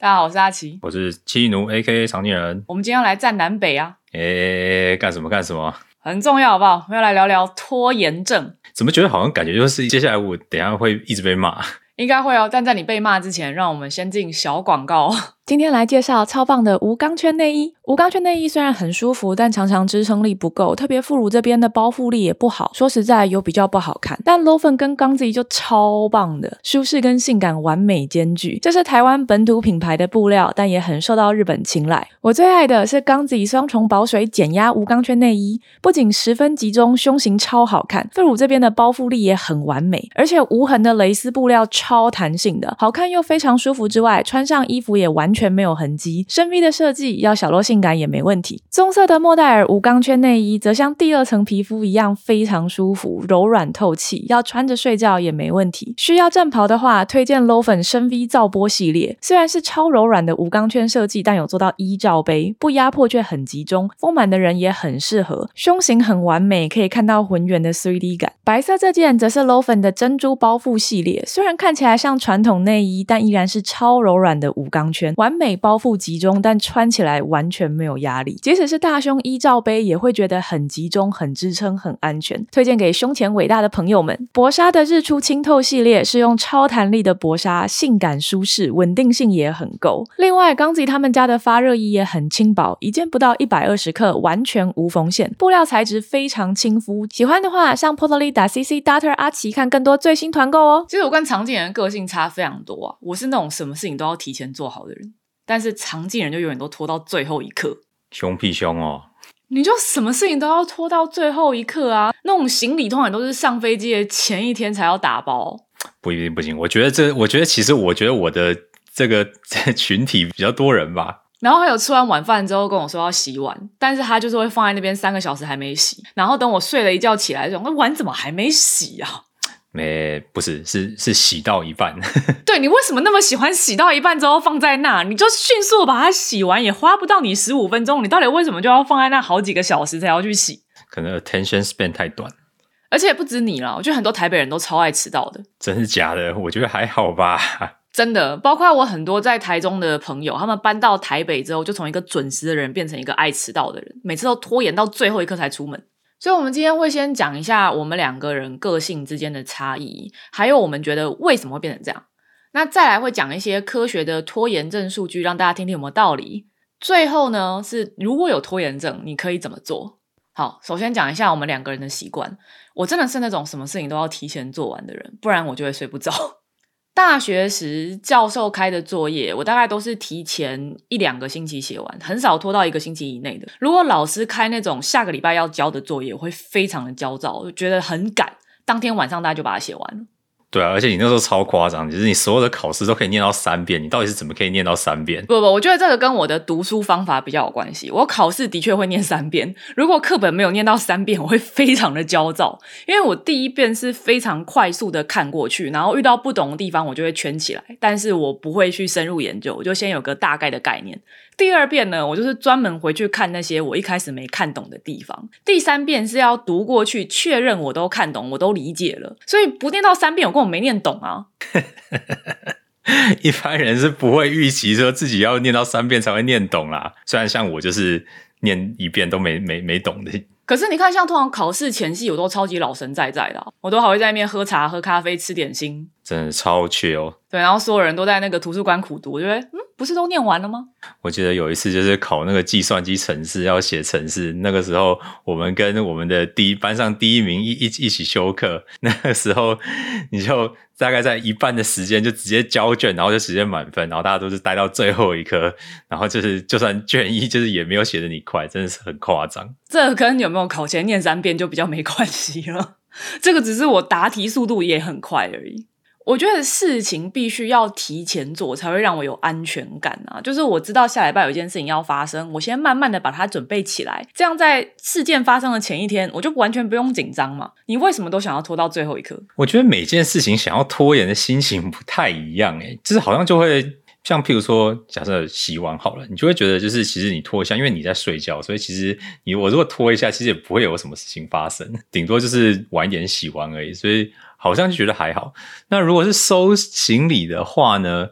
大家好，我是阿奇，我是七奴 A.K.A 常年人。我们今天要来站南北啊，诶，干什么干什么？很重要，好不好？我们要来聊聊拖延症，怎么觉得好像感觉就是接下来我等一下会一直被骂？应该会哦。但在你被骂之前，让我们先进小广告。今天来介绍超棒的无钢圈内衣。无钢圈内衣虽然很舒服，但常常支撑力不够，特别副乳这边的包覆力也不好。说实在，有比较不好看。但 Lofen 跟钢子就超棒的，舒适跟性感完美兼具。这是台湾本土品牌的布料，但也很受到日本青睐。我最爱的是钢子双重保水减压无钢圈内衣，不仅十分集中，胸型超好看，副乳这边的包覆力也很完美，而且无痕的蕾丝布料超弹性的，好看又非常舒服。之外，穿上衣服也完全全没有痕迹。深 V 的设计要小露性感也没问题。棕色的莫代尔无钢圈内衣则像第二层皮肤一样非常舒服、柔软透气，要穿着睡觉也没问题。需要战袍的话，推荐 Low 粉深 V 造波系列。虽然是超柔软的无钢圈设计，但有做到一罩杯，不压迫却很集中，丰满的人也很适合。胸型很完美，可以看到浑圆的 3D 感。白色这件则是 Low 粉的珍珠包覆系列，虽然看起来像传统内衣，但依然是超柔软的无钢圈，完完美包覆集中，但穿起来完全没有压力。即使是大胸衣罩杯，也会觉得很集中、很支撑、很安全。推荐给胸前伟大的朋友们。薄纱的日出清透系列是用超弹力的薄纱，性感舒适，稳定性也很够。另外，刚子他们家的发热衣也很轻薄，一件不到一百二十克，完全无缝线，布料材质非常亲肤。喜欢的话，上 Portly 打 CC Doctor 阿奇看更多最新团购哦。其实我跟常见人个性差非常多啊，我是那种什么事情都要提前做好的人，但是常进人就永远都拖到最后一刻。凶屁凶哦！你就什么事情都要拖到最后一刻啊？那种行李通常都是上飞机的前一天才要打包。不一定不行，我觉得这，我觉得其实，我觉得我的这个 群体比较多人吧。然后还有吃完晚饭之后跟我说要洗碗，但是他就是会放在那边三个小时还没洗，然后等我睡了一觉起来，说那碗怎么还没洗啊？没，不是，是是洗到一半。对你为什么那么喜欢洗到一半之后放在那？你就迅速把它洗完，也花不到你十五分钟。你到底为什么就要放在那好几个小时才要去洗？可能 attention span 太短，而且不止你了，我觉得很多台北人都超爱迟到的。真是假的？我觉得还好吧。真的，包括我很多在台中的朋友，他们搬到台北之后，就从一个准时的人变成一个爱迟到的人，每次都拖延到最后一刻才出门。所以，我们今天会先讲一下我们两个人个性之间的差异，还有我们觉得为什么会变成这样。那再来会讲一些科学的拖延症数据，让大家听听有没有道理。最后呢，是如果有拖延症，你可以怎么做？好，首先讲一下我们两个人的习惯。我真的是那种什么事情都要提前做完的人，不然我就会睡不着。大学时教授开的作业，我大概都是提前一两个星期写完，很少拖到一个星期以内的。如果老师开那种下个礼拜要交的作业，我会非常的焦躁，就觉得很赶，当天晚上大家就把它写完了。对啊，而且你那时候超夸张，就是你所有的考试都可以念到三遍，你到底是怎么可以念到三遍？不不，我觉得这个跟我的读书方法比较有关系。我考试的确会念三遍，如果课本没有念到三遍，我会非常的焦躁，因为我第一遍是非常快速的看过去，然后遇到不懂的地方我就会圈起来，但是我不会去深入研究，我就先有个大概的概念。第二遍呢，我就是专门回去看那些我一开始没看懂的地方。第三遍是要读过去，确认我都看懂，我都理解了。所以不念到三遍，我根本没念懂啊。一般人是不会预期说自己要念到三遍才会念懂啦。虽然像我就是念一遍都没没没懂的。可是你看，像通常考试前夕，我都超级老神在在的，我都还会在那边喝茶、喝咖啡、吃点心，真的超缺哦。对，然后所有人都在那个图书馆苦读，我觉得嗯。不是都念完了吗？我记得有一次就是考那个计算机程式，要写程式。那个时候我们跟我们的第一班上第一名一一一起修课。那个时候你就大概在一半的时间就直接交卷，然后就直接满分。然后大家都是待到最后一科，然后就是就算卷一就是也没有写的你快，真的是很夸张。这跟有没有考前念三遍就比较没关系了。这个只是我答题速度也很快而已。我觉得事情必须要提前做，才会让我有安全感啊！就是我知道下礼拜有一件事情要发生，我先慢慢的把它准备起来，这样在事件发生的前一天，我就完全不用紧张嘛。你为什么都想要拖到最后一刻？我觉得每件事情想要拖延的心情不太一样，诶就是好像就会像譬如说，假设洗碗好了，你就会觉得就是其实你拖一下，因为你在睡觉，所以其实你我如果拖一下，其实也不会有什么事情发生，顶多就是晚一点洗完而已，所以。好像就觉得还好。那如果是收行李的话呢，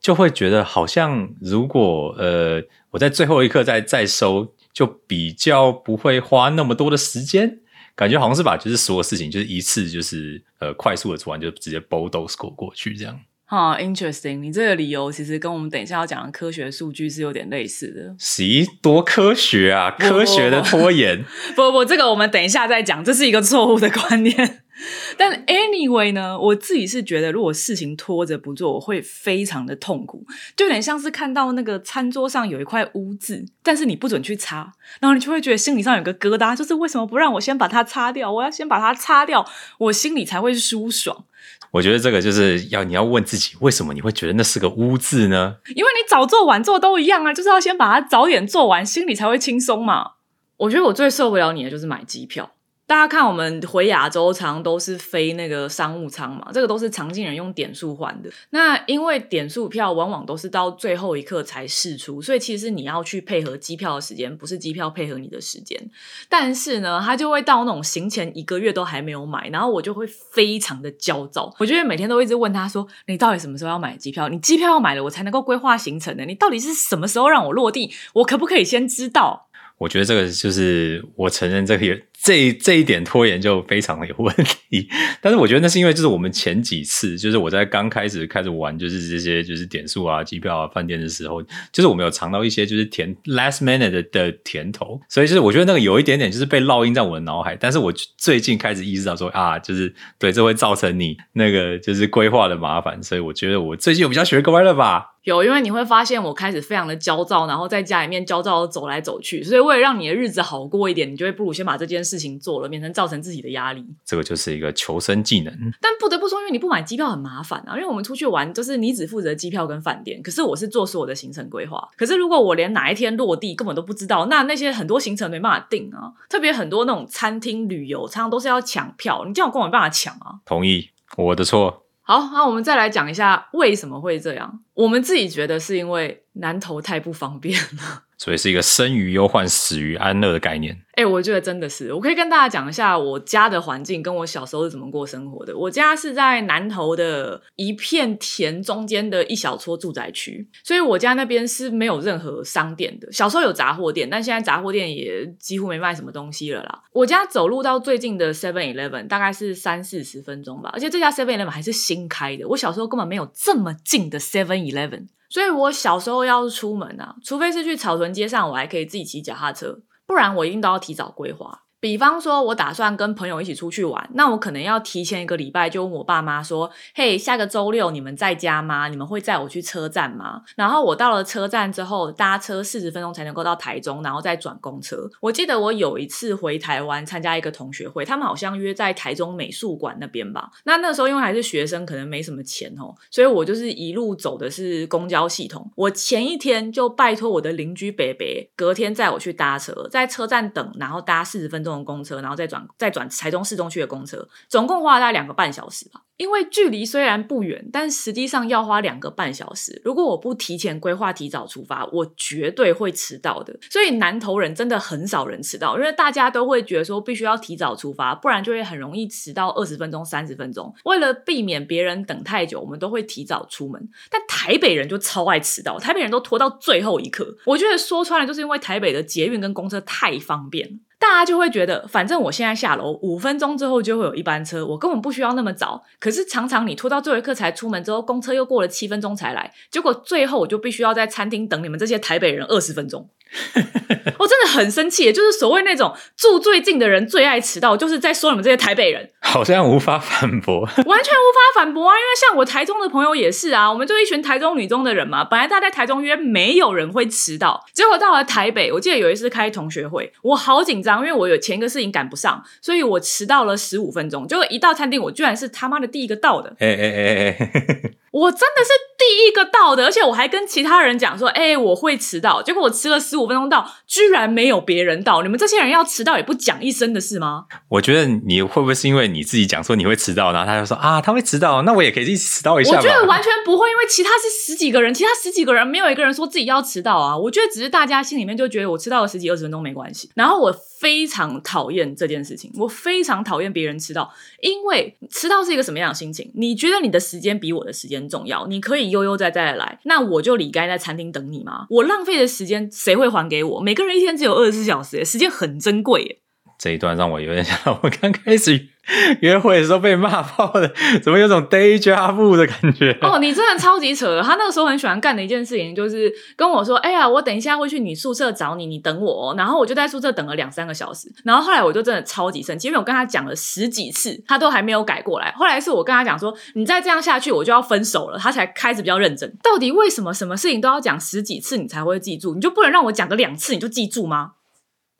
就会觉得好像如果呃我在最后一刻再再收，就比较不会花那么多的时间，感觉好像是把就是所有事情就是一次就是呃快速的做完，就直接 bulldoze 过过去这样。哈、i n t e r e s t i n g 你这个理由其实跟我们等一下要讲的科学数据是有点类似的。咦，多科学啊！科学的拖延，不不，这个我们等一下再讲，这是一个错误的观念。但 anyway 呢，我自己是觉得，如果事情拖着不做，我会非常的痛苦，就有点像是看到那个餐桌上有一块污渍，但是你不准去擦，然后你就会觉得心理上有个疙瘩，就是为什么不让我先把它擦掉？我要先把它擦掉，我心里才会舒爽。我觉得这个就是要你要问自己，为什么你会觉得那是个污渍呢？因为你早做晚做都一样啊，就是要先把它早点做完，心里才会轻松嘛。我觉得我最受不了你的就是买机票。大家看，我们回亚洲常都是飞那个商务舱嘛，这个都是常进人用点数换的。那因为点数票往往都是到最后一刻才释出，所以其实你要去配合机票的时间，不是机票配合你的时间。但是呢，他就会到那种行前一个月都还没有买，然后我就会非常的焦躁。我就会每天都一直问他说：“你到底什么时候要买机票？你机票要买了，我才能够规划行程的。你到底是什么时候让我落地？我可不可以先知道？”我觉得这个就是我承认这个也这这一点拖延就非常的有问题，但是我觉得那是因为就是我们前几次就是我在刚开始开始玩就是这些就是点数啊、机票啊、饭店的时候，就是我们有尝到一些就是甜 last minute 的的甜头，所以就是我觉得那个有一点点就是被烙印在我的脑海，但是我最近开始意识到说啊，就是对这会造成你那个就是规划的麻烦，所以我觉得我最近有比较学乖了吧。有，因为你会发现我开始非常的焦躁，然后在家里面焦躁的走来走去，所以为了让你的日子好过一点，你就会不如先把这件事情做了，免成造成自己的压力。这个就是一个求生技能。但不得不说，因为你不买机票很麻烦啊，因为我们出去玩就是你只负责机票跟饭店，可是我是做所有的行程规划。可是如果我连哪一天落地根本都不知道，那那些很多行程没办法定啊，特别很多那种餐厅旅游，常常都是要抢票，你这样跟我没办法抢啊。同意，我的错。好，那我们再来讲一下为什么会这样。我们自己觉得是因为南投太不方便了。所以是一个生于忧患，死于安乐的概念。哎、我觉得真的是，我可以跟大家讲一下我家的环境跟我小时候是怎么过生活的。我家是在南投的一片田中间的一小撮住宅区，所以我家那边是没有任何商店的。小时候有杂货店，但现在杂货店也几乎没卖什么东西了啦。我家走路到最近的 Seven Eleven 大概是三四十分钟吧，而且这家 Seven Eleven 还是新开的。我小时候根本没有这么近的 Seven Eleven。所以我小时候要出门啊，除非是去草屯街上，我还可以自己骑脚踏车，不然我一定都要提早规划。比方说，我打算跟朋友一起出去玩，那我可能要提前一个礼拜就问我爸妈说：“嘿，下个周六你们在家吗？你们会载我去车站吗？”然后我到了车站之后，搭车四十分钟才能够到台中，然后再转公车。我记得我有一次回台湾参加一个同学会，他们好像约在台中美术馆那边吧。那那时候因为还是学生，可能没什么钱哦，所以我就是一路走的是公交系统。我前一天就拜托我的邻居北北，隔天载我去搭车，在车站等，然后搭四十分钟公车，然后再转再转台中市中区的公车，总共花了大概两个半小时吧。因为距离虽然不远，但实际上要花两个半小时。如果我不提前规划、提早出发，我绝对会迟到的。所以南投人真的很少人迟到，因为大家都会觉得说必须要提早出发，不然就会很容易迟到二十分钟、三十分钟。为了避免别人等太久，我们都会提早出门。但台北人就超爱迟到，台北人都拖到最后一刻。我觉得说穿了，就是因为台北的捷运跟公车太方便。大家就会觉得，反正我现在下楼五分钟之后就会有一班车，我根本不需要那么早。可是常常你拖到最后一刻才出门之后，公车又过了七分钟才来，结果最后我就必须要在餐厅等你们这些台北人二十分钟。我真的很生气，就是所谓那种住最近的人最爱迟到，就是在说你们这些台北人。好像无法反驳。完全无法反驳啊！因为像我台中的朋友也是啊，我们就一群台中女中的人嘛。本来大家在台中约，没有人会迟到，结果到了台北，我记得有一次开同学会，我好紧张，因为我有前一个事情赶不上，所以我迟到了十五分钟。结果一到餐厅，我居然是他妈的第一个到的。哎哎哎哎，我真的是第一个到的，而且我还跟其他人讲说，哎、我会迟到。结果我迟了十五分钟到，居然没有别人到。你们这些人要迟到也不讲一声的是吗？我觉得你会不会是因为你自己讲说你会迟到，然后他就说啊他会迟到，那我也可以一起迟到一下？我觉得完全不会，因为其他是十几个人，其他十几个人没有一个人说自己要迟到啊。我觉得只是大家心里面就觉得我迟到了十几二十分钟没关系。然后我非常讨厌这件事情，我非常讨厌别人迟到，因为迟到是一个什么样的心情？你觉得你的时间比我的时间重要？你可以悠悠哉哉的来，那我就理该在餐厅等你吗？我浪费的时间谁会还给我？每个人一天只有二十四小时，时间很珍贵耶。这一段让我有点像我刚开始 约会的时候被骂爆的，怎么有种 day job 的感觉？哦，你真的超级扯！他那个时候很喜欢干的一件事情，就是跟我说：“哎呀，我等一下会去你宿舍找你，你等我。”。”然后我就在宿舍等了两三个小时。然后后来我就真的超级生气，因为我跟他讲了十几次，他都还没有改过来。后来是我跟他讲说：“你再这样下去，我就要分手了。”他才开始比较认真。到底为什么什么事情都要讲十几次你才会记住？你就不能让我讲个两次你就记住吗？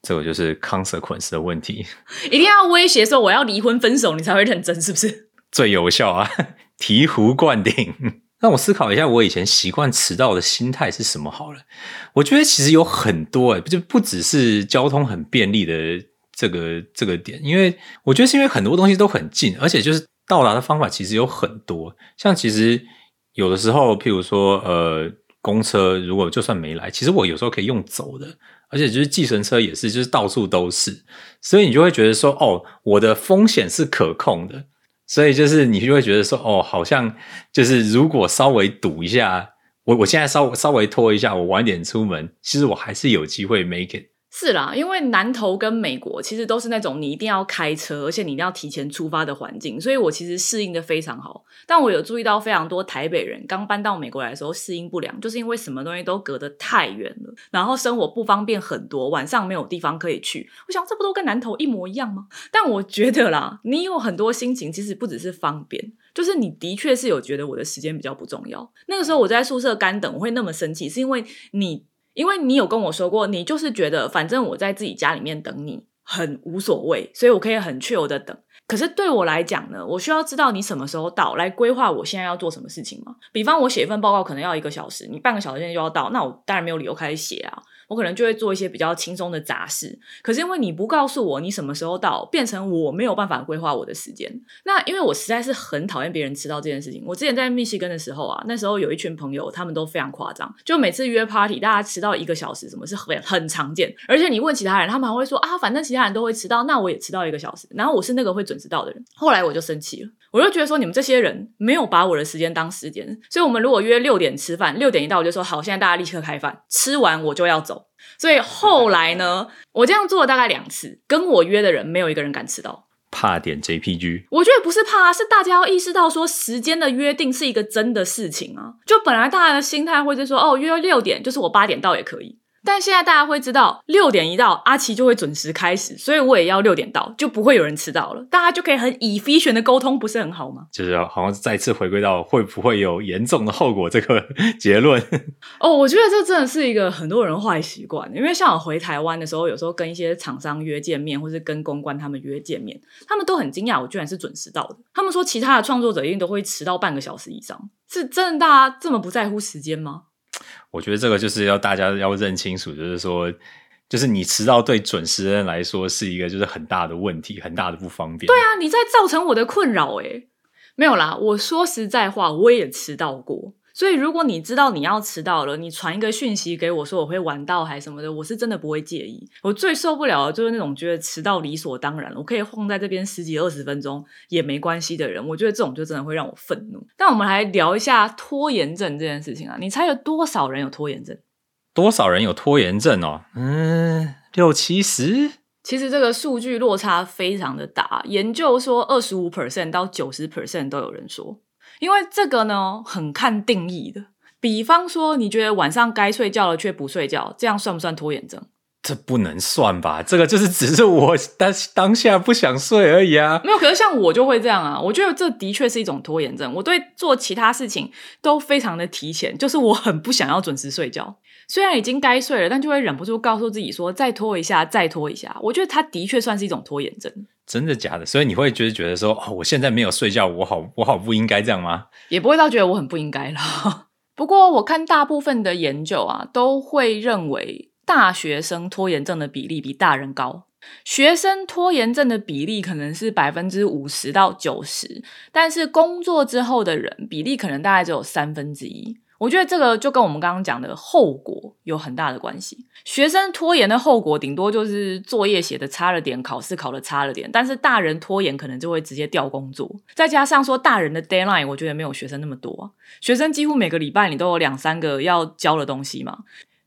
这个就是 consequence 的问题，一定要威胁说我要离婚分手，你才会认真，是不是？最有效啊，醍醐灌顶。让我思考一下，我以前习惯迟到的心态是什么？好了，我觉得其实有很多，哎，就不只是交通很便利的这个这个点，因为我觉得是因为很多东西都很近，而且就是到达的方法其实有很多。像其实有的时候，譬如说，呃，公车如果就算没来，其实我有时候可以用走的。而且就是计程车也是，就是到处都是，所以你就会觉得说，哦，我的风险是可控的，所以就是你就会觉得说，哦，好像就是如果稍微堵一下，我我现在稍微稍微拖一下，我晚点出门，其实我还是有机会 make it。是啦，因为南投跟美国其实都是那种你一定要开车，而且你一定要提前出发的环境，所以我其实适应的非常好。但我有注意到非常多台北人刚搬到美国来的时候适应不良，就是因为什么东西都隔得太远了，然后生活不方便很多，晚上没有地方可以去。我想这不都跟南投一模一样吗？但我觉得啦，你有很多心情，其实不只是方便，就是你的确是有觉得我的时间比较不重要。那个时候我在宿舍干等，我会那么生气，是因为你。因为你有跟我说过，你就是觉得反正我在自己家里面等你很无所谓，所以我可以很确有的等。可是对我来讲呢，我需要知道你什么时候到来规划我现在要做什么事情吗？比方我写一份报告可能要一个小时，你半个小时内就要到，那我当然没有理由开始写啊。我可能就会做一些比较轻松的杂事，可是因为你不告诉我你什么时候到，变成我没有办法规划我的时间。那因为我实在是很讨厌别人迟到这件事情。我之前在密西根的时候啊，那时候有一群朋友，他们都非常夸张，就每次约 party，大家迟到一个小时，什么是很很常见。而且你问其他人，他们还会说啊，反正其他人都会迟到，那我也迟到一个小时。然后我是那个会准时到的人。后来我就生气了，我就觉得说你们这些人没有把我的时间当时间。所以我们如果约六点吃饭，六点一到我就说好，现在大家立刻开饭，吃完我就要走。所以后来呢，我这样做了大概两次，跟我约的人没有一个人敢迟到。怕点 JPG，我觉得不是怕，是大家要意识到说时间的约定是一个真的事情啊。就本来大家的心态会是说，哦，约六点，就是我八点到也可以。但现在大家会知道，六点一到，阿奇就会准时开始，所以我也要六点到，就不会有人迟到了。大家就可以很以 f 选的沟通，不是很好吗？就是好像再次回归到会不会有严重的后果这个结论。哦，我觉得这真的是一个很多人坏习惯，因为像我回台湾的时候，有时候跟一些厂商约见面，或是跟公关他们约见面，他们都很惊讶，我居然是准时到的。他们说其他的创作者一定都会迟到半个小时以上，是真的？大家这么不在乎时间吗？我觉得这个就是要大家要认清楚，就是说，就是你迟到对准时人来说是一个就是很大的问题，很大的不方便。对啊，你在造成我的困扰诶没有啦，我说实在话，我也迟到过。所以，如果你知道你要迟到了，你传一个讯息给我说我会晚到还什么的，我是真的不会介意。我最受不了的就是那种觉得迟到理所当然，我可以晃在这边十几二十分钟也没关系的人。我觉得这种就真的会让我愤怒。但我们来聊一下拖延症这件事情啊，你猜有多少人有拖延症？多少人有拖延症哦？嗯，六七十。其实这个数据落差非常的大，研究说二十五 percent 到九十 percent 都有人说。因为这个呢，很看定义的。比方说，你觉得晚上该睡觉了却不睡觉，这样算不算拖延症？这不能算吧？这个就是只是我当当下不想睡而已啊。没有，可是像我就会这样啊。我觉得这的确是一种拖延症。我对做其他事情都非常的提前，就是我很不想要准时睡觉。虽然已经该睡了，但就会忍不住告诉自己说再拖一下，再拖一下。我觉得它的确算是一种拖延症。真的假的？所以你会觉得觉得说，哦，我现在没有睡觉，我好我好不应该这样吗？也不会到觉得我很不应该了。不过我看大部分的研究啊，都会认为大学生拖延症的比例比大人高。学生拖延症的比例可能是百分之五十到九十，但是工作之后的人比例可能大概只有三分之一。我觉得这个就跟我们刚刚讲的后果有很大的关系。学生拖延的后果，顶多就是作业写的差了点，考试考的差了点。但是大人拖延，可能就会直接调工作。再加上说，大人的 deadline，我觉得没有学生那么多。学生几乎每个礼拜你都有两三个要交的东西嘛。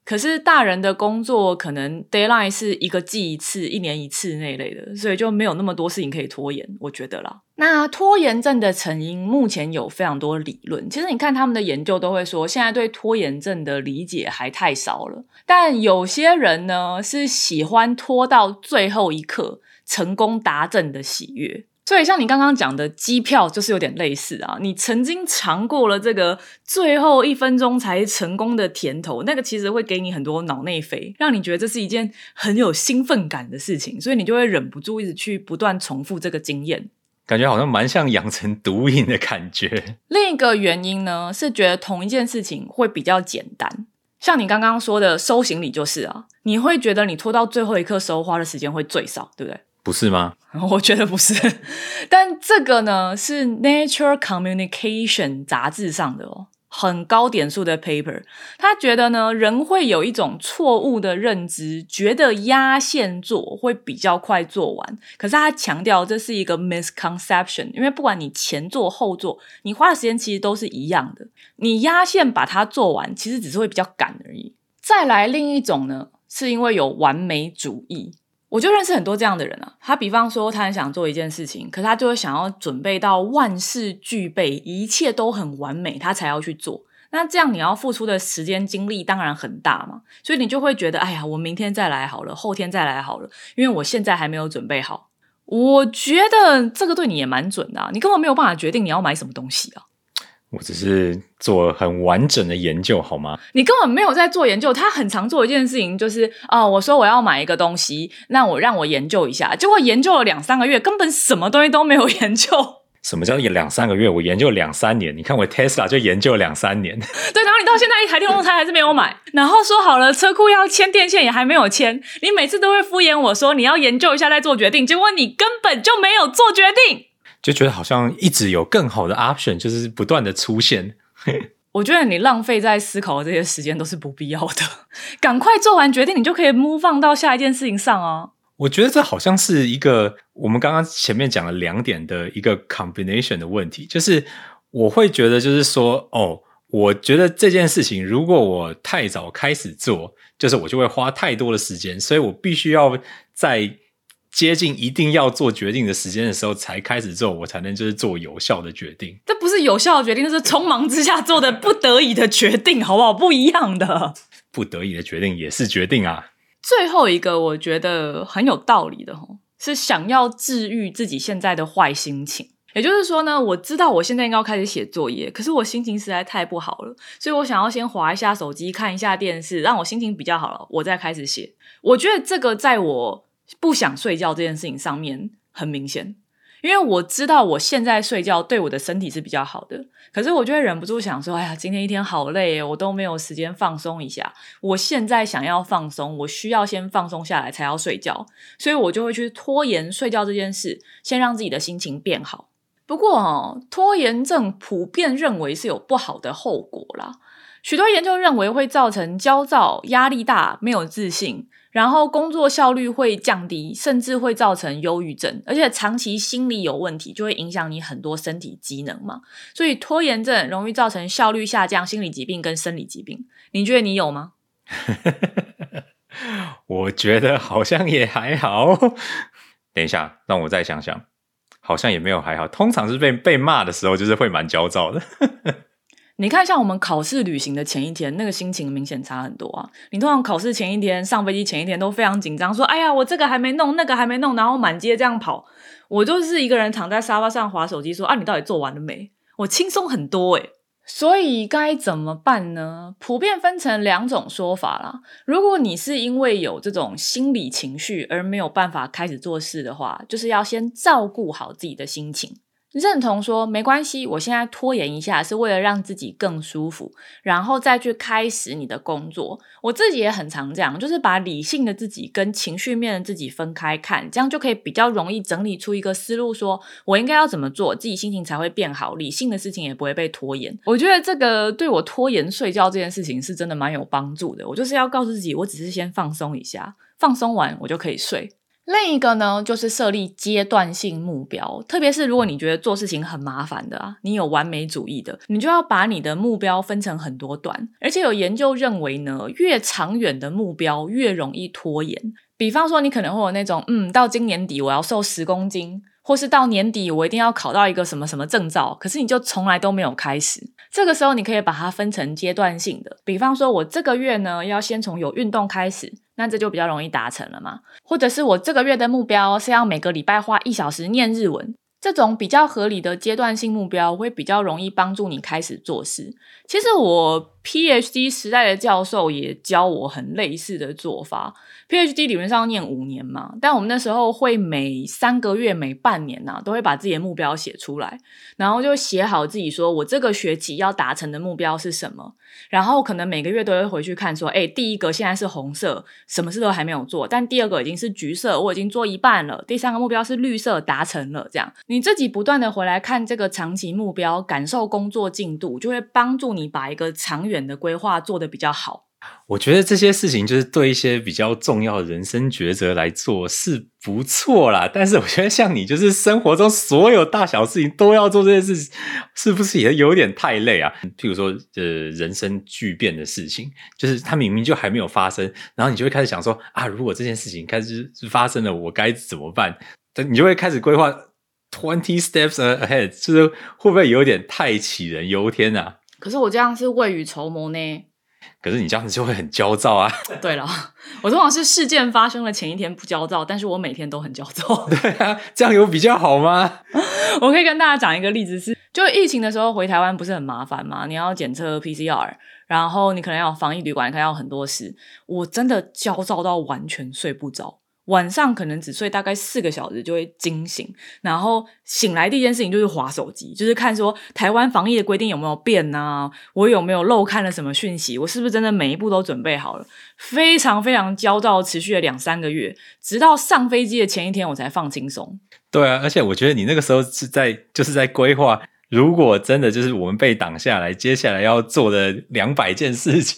可是大人的工作可能 deadline 是一个季一次、一年一次那一类的，所以就没有那么多事情可以拖延。我觉得啦，那拖延症的成因目前有非常多理论。其实你看他们的研究都会说，现在对拖延症的理解还太少了。但有些人呢是喜欢拖到最后一刻成功达阵的喜悦。所以，像你刚刚讲的机票，就是有点类似啊。你曾经尝过了这个最后一分钟才成功的甜头，那个其实会给你很多脑内啡，让你觉得这是一件很有兴奋感的事情，所以你就会忍不住一直去不断重复这个经验，感觉好像蛮像养成毒瘾的感觉。另一个原因呢，是觉得同一件事情会比较简单，像你刚刚说的收行李就是啊，你会觉得你拖到最后一刻收花的时间会最少，对不对？不是吗？我觉得不是，但这个呢是《Nature Communication》杂志上的哦，很高点数的 paper。他觉得呢，人会有一种错误的认知，觉得压线做会比较快做完。可是他强调这是一个 misconception，因为不管你前做后做，你花的时间其实都是一样的。你压线把它做完，其实只是会比较赶而已。再来另一种呢，是因为有完美主义。我就认识很多这样的人啊，他比方说他很想做一件事情，可是他就会想要准备到万事俱备，一切都很完美，他才要去做。那这样你要付出的时间精力当然很大嘛，所以你就会觉得，哎呀，我明天再来好了，后天再来好了，因为我现在还没有准备好。我觉得这个对你也蛮准的，你根本没有办法决定你要买什么东西啊。我只是做很完整的研究，好吗？你根本没有在做研究。他很常做一件事情，就是啊，我说我要买一个东西，那我让我研究一下。结果研究了两三个月，根本什么东西都没有研究。什么叫两三个月？我研究两三年。你看我 Tesla 就研究两三年。对，然后你到现在一台电动车还是没有买，然后说好了车库要牵电线也还没有牵。你每次都会敷衍我说你要研究一下再做决定，结果你根本就没有做决定。就觉得好像一直有更好的 option，就是不断的出现。我觉得你浪费在思考的这些时间都是不必要的，赶快做完决定，你就可以 move on 到下一件事情上啊。我觉得这好像是一个我们刚刚前面讲了两点的一个 combination 的问题，就是我会觉得就是说，哦，我觉得这件事情如果我太早开始做，就是我就会花太多的时间，所以我必须要在。接近一定要做决定的时间的时候才开始做，我才能就是做有效的决定。这不是有效的决定，这是匆忙之下做的不得已的决定，好不好？不一样的。不得已的决定也是决定啊。最后一个我觉得很有道理的吼，是想要治愈自己现在的坏心情。也就是说呢，我知道我现在应该要开始写作业，可是我心情实在太不好了，所以我想要先划一下手机，看一下电视，让我心情比较好了，我再开始写。我觉得这个在我。不想睡觉这件事情上面很明显，因为我知道我现在睡觉对我的身体是比较好的，可是我就会忍不住想说：“哎呀，今天一天好累，我都没有时间放松一下。我现在想要放松，我需要先放松下来才要睡觉，所以我就会去拖延睡觉这件事，先让自己的心情变好。不过哦，拖延症普遍认为是有不好的后果啦，许多研究认为会造成焦躁、压力大、没有自信。然后工作效率会降低，甚至会造成忧郁症，而且长期心理有问题，就会影响你很多身体机能嘛。所以拖延症容易造成效率下降、心理疾病跟生理疾病。你觉得你有吗？我觉得好像也还好。等一下，让我再想想，好像也没有还好。通常是被被骂的时候，就是会蛮焦躁的。你看，像我们考试旅行的前一天，那个心情明显差很多啊。你通常考试前一天上飞机前一天都非常紧张，说：“哎呀，我这个还没弄，那个还没弄，然后满街这样跑。”我就是一个人躺在沙发上划手机，说：“啊，你到底做完了没？”我轻松很多诶所以该怎么办呢？普遍分成两种说法啦。如果你是因为有这种心理情绪而没有办法开始做事的话，就是要先照顾好自己的心情。认同说没关系，我现在拖延一下是为了让自己更舒服，然后再去开始你的工作。我自己也很常这样，就是把理性的自己跟情绪面的自己分开看，这样就可以比较容易整理出一个思路，说我应该要怎么做，自己心情才会变好，理性的事情也不会被拖延。我觉得这个对我拖延睡觉这件事情是真的蛮有帮助的。我就是要告诉自己，我只是先放松一下，放松完我就可以睡。另一个呢，就是设立阶段性目标，特别是如果你觉得做事情很麻烦的啊，你有完美主义的，你就要把你的目标分成很多段。而且有研究认为呢，越长远的目标越容易拖延。比方说，你可能会有那种，嗯，到今年底我要瘦十公斤，或是到年底我一定要考到一个什么什么证照，可是你就从来都没有开始。这个时候，你可以把它分成阶段性的。比方说，我这个月呢，要先从有运动开始。那这就比较容易达成了嘛？或者是我这个月的目标是要每个礼拜花一小时念日文，这种比较合理的阶段性目标会比较容易帮助你开始做事。其实我 PhD 时代的教授也教我很类似的做法。PhD 理论上要念五年嘛，但我们那时候会每三个月、每半年呐，都会把自己的目标写出来，然后就写好自己说我这个学期要达成的目标是什么，然后可能每个月都会回去看说，哎，第一个现在是红色，什么事都还没有做，但第二个已经是橘色，我已经做一半了，第三个目标是绿色，达成了，这样你自己不断的回来看这个长期目标，感受工作进度，就会帮助你把一个长远的规划做得比较好。我觉得这些事情就是对一些比较重要的人生抉择来做是不错啦，但是我觉得像你就是生活中所有大小事情都要做这件事情，是不是也有点太累啊？譬如说，呃，人生巨变的事情，就是它明明就还没有发生，然后你就会开始想说啊，如果这件事情开始发生了，我该怎么办？你就会开始规划 twenty steps ahead，就是会不会有点太杞人忧天啊？可是我这样是未雨绸缪呢。可是你这样子就会很焦躁啊！对了，我通常是事件发生的前一天不焦躁，但是我每天都很焦躁。对啊，这样有比较好吗？我可以跟大家讲一个例子，是就疫情的时候回台湾不是很麻烦嘛？你要检测 PCR，然后你可能要防疫旅馆，可能要很多事。我真的焦躁到完全睡不着。晚上可能只睡大概四个小时就会惊醒，然后醒来第一件事情就是划手机，就是看说台湾防疫的规定有没有变啊，我有没有漏看了什么讯息，我是不是真的每一步都准备好了？非常非常焦躁，持续了两三个月，直到上飞机的前一天我才放轻松。对啊，而且我觉得你那个时候是在就是在规划。如果真的就是我们被挡下来，接下来要做的两百件事情，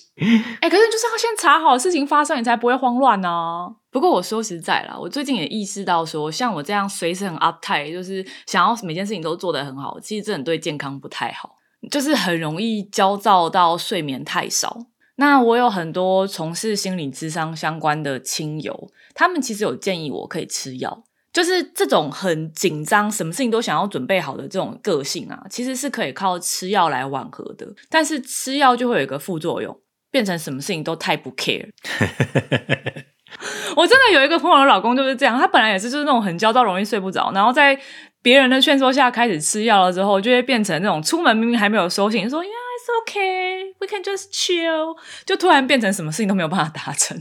哎，可是就是要先查好事情发生，你才不会慌乱呢。不过我说实在啦，我最近也意识到说，像我这样随时很 uptight，就是想要每件事情都做得很好，其实这很对健康不太好，就是很容易焦躁到睡眠太少。那我有很多从事心理智商相关的亲友，他们其实有建议我可以吃药。就是这种很紧张，什么事情都想要准备好的这种个性啊，其实是可以靠吃药来缓和的。但是吃药就会有一个副作用，变成什么事情都太不 care。我真的有一个朋友的老公就是这样，他本来也是就是那种很焦躁、容易睡不着，然后在别人的劝说下开始吃药了之后，就会变成那种出门明明还没有收信，说 Yeah it's okay, we can just chill，就突然变成什么事情都没有办法达成。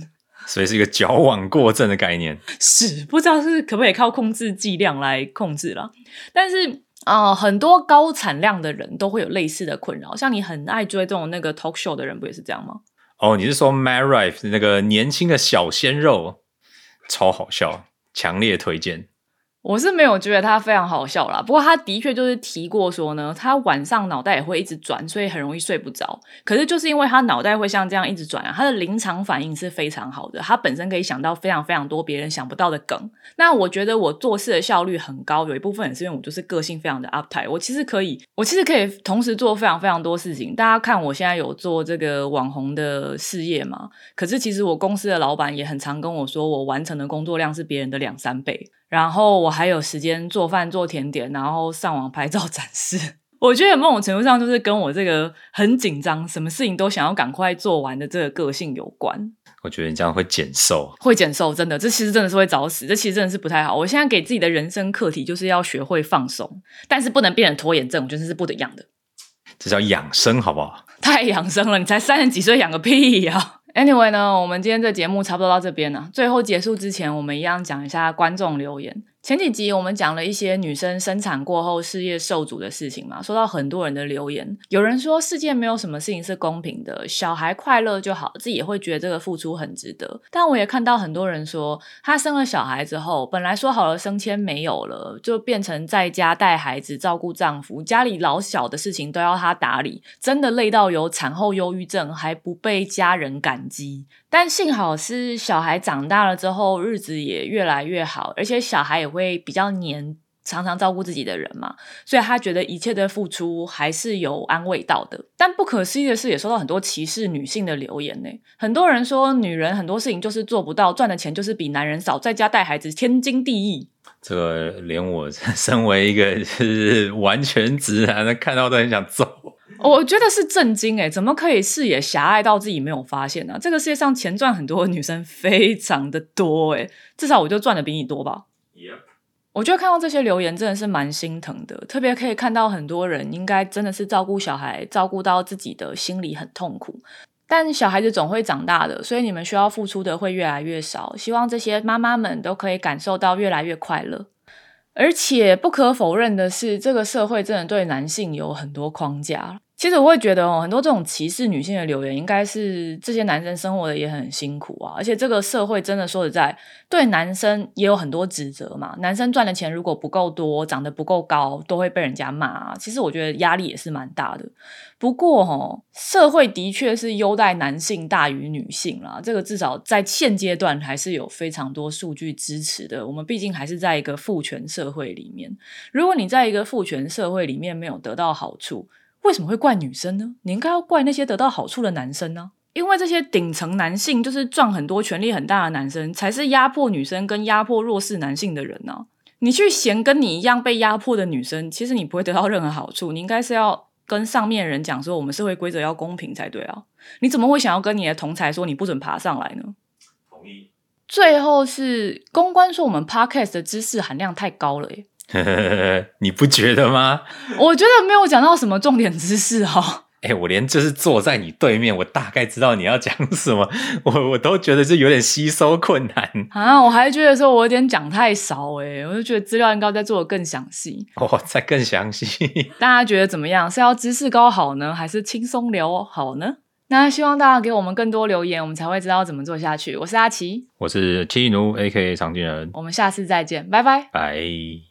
所以是一个矫枉过正的概念，是不知道是可不可以靠控制剂量来控制了。但是啊，很多高产量的人都会有类似的困扰，像你很爱追这种那个 talk show 的人，不也是这样吗？哦，你是说 Mad Rife 那个年轻的小鲜肉，超好笑，强烈推荐。我是没有觉得他非常好笑啦，不过他的确就是提过说呢，他晚上脑袋也会一直转，所以很容易睡不着。可是就是因为他脑袋会像这样一直转啊，他的临场反应是非常好的，他本身可以想到非常非常多别人想不到的梗。那我觉得我做事的效率很高，有一部分也是因为我就是个性非常的 uptight，我其实可以，我其实可以同时做非常非常多事情。大家看我现在有做这个网红的事业嘛？可是其实我公司的老板也很常跟我说，我完成的工作量是别人的两三倍。然后我还有时间做饭、做甜点，然后上网拍照 展示。我觉得某种程度上就是跟我这个很紧张、什么事情都想要赶快做完的这个个性有关。我觉得你这样会减瘦，会减瘦，真的，这其实真的是会早死，这其实真的是不太好。我现在给自己的人生课题就是要学会放松，但是不能变成拖延症，我觉得是不得养的。这叫养生，好不好？太养生了，你才三十几岁，养个屁呀！Anyway 呢，我们今天这节目差不多到这边了。最后结束之前，我们一样讲一下观众留言。前几集我们讲了一些女生生产过后事业受阻的事情嘛，收到很多人的留言。有人说世界没有什么事情是公平的，小孩快乐就好，自己也会觉得这个付出很值得。但我也看到很多人说，她生了小孩之后，本来说好了升迁没有了，就变成在家带孩子、照顾丈夫，家里老小的事情都要她打理，真的累到有产后忧郁症，还不被家人感激。但幸好是小孩长大了之后，日子也越来越好，而且小孩也会比较黏，常常照顾自己的人嘛，所以他觉得一切的付出还是有安慰到的。但不可思议的是，也收到很多歧视女性的留言呢。很多人说，女人很多事情就是做不到，赚的钱就是比男人少，在家带孩子天经地义。这个连我 身为一个就是完全直男的，看到都很想揍。我觉得是震惊哎，怎么可以视野狭隘到自己没有发现呢？这个世界上钱赚很多的女生非常的多哎，至少我就赚的比你多吧。我觉得看到这些留言真的是蛮心疼的，特别可以看到很多人应该真的是照顾小孩，照顾到自己的心里很痛苦。但小孩子总会长大的，所以你们需要付出的会越来越少。希望这些妈妈们都可以感受到越来越快乐。而且不可否认的是，这个社会真的对男性有很多框架。其实我会觉得哦，很多这种歧视女性的留言，应该是这些男生生活的也很辛苦啊。而且这个社会真的说实在，对男生也有很多指责嘛。男生赚的钱如果不够多，长得不够高，都会被人家骂。啊其实我觉得压力也是蛮大的。不过哦，社会的确是优待男性大于女性啦。这个至少在现阶段还是有非常多数据支持的。我们毕竟还是在一个父权社会里面。如果你在一个父权社会里面没有得到好处，为什么会怪女生呢？你应该要怪那些得到好处的男生呢？因为这些顶层男性就是赚很多、权力很大的男生，才是压迫女生跟压迫弱势男性的人呢。你去嫌跟你一样被压迫的女生，其实你不会得到任何好处。你应该是要跟上面人讲说，我们社会规则要公平才对啊。你怎么会想要跟你的同才说你不准爬上来呢？同意。最后是公关说我们 podcast 的知识含量太高了耶。你不觉得吗？我觉得没有讲到什么重点知识哦。哎，我连就是坐在你对面，我大概知道你要讲什么，我我都觉得是有点吸收困难啊。我还觉得说我有点讲太少哎，我就觉得资料应该再做的更详细哦，再更详细。大家觉得怎么样？是要知识高好呢，还是轻松聊好呢？那希望大家给我们更多留言，我们才会知道怎么做下去。我是阿奇，我是七奴 A K 常军人，我们下次再见，拜拜，拜。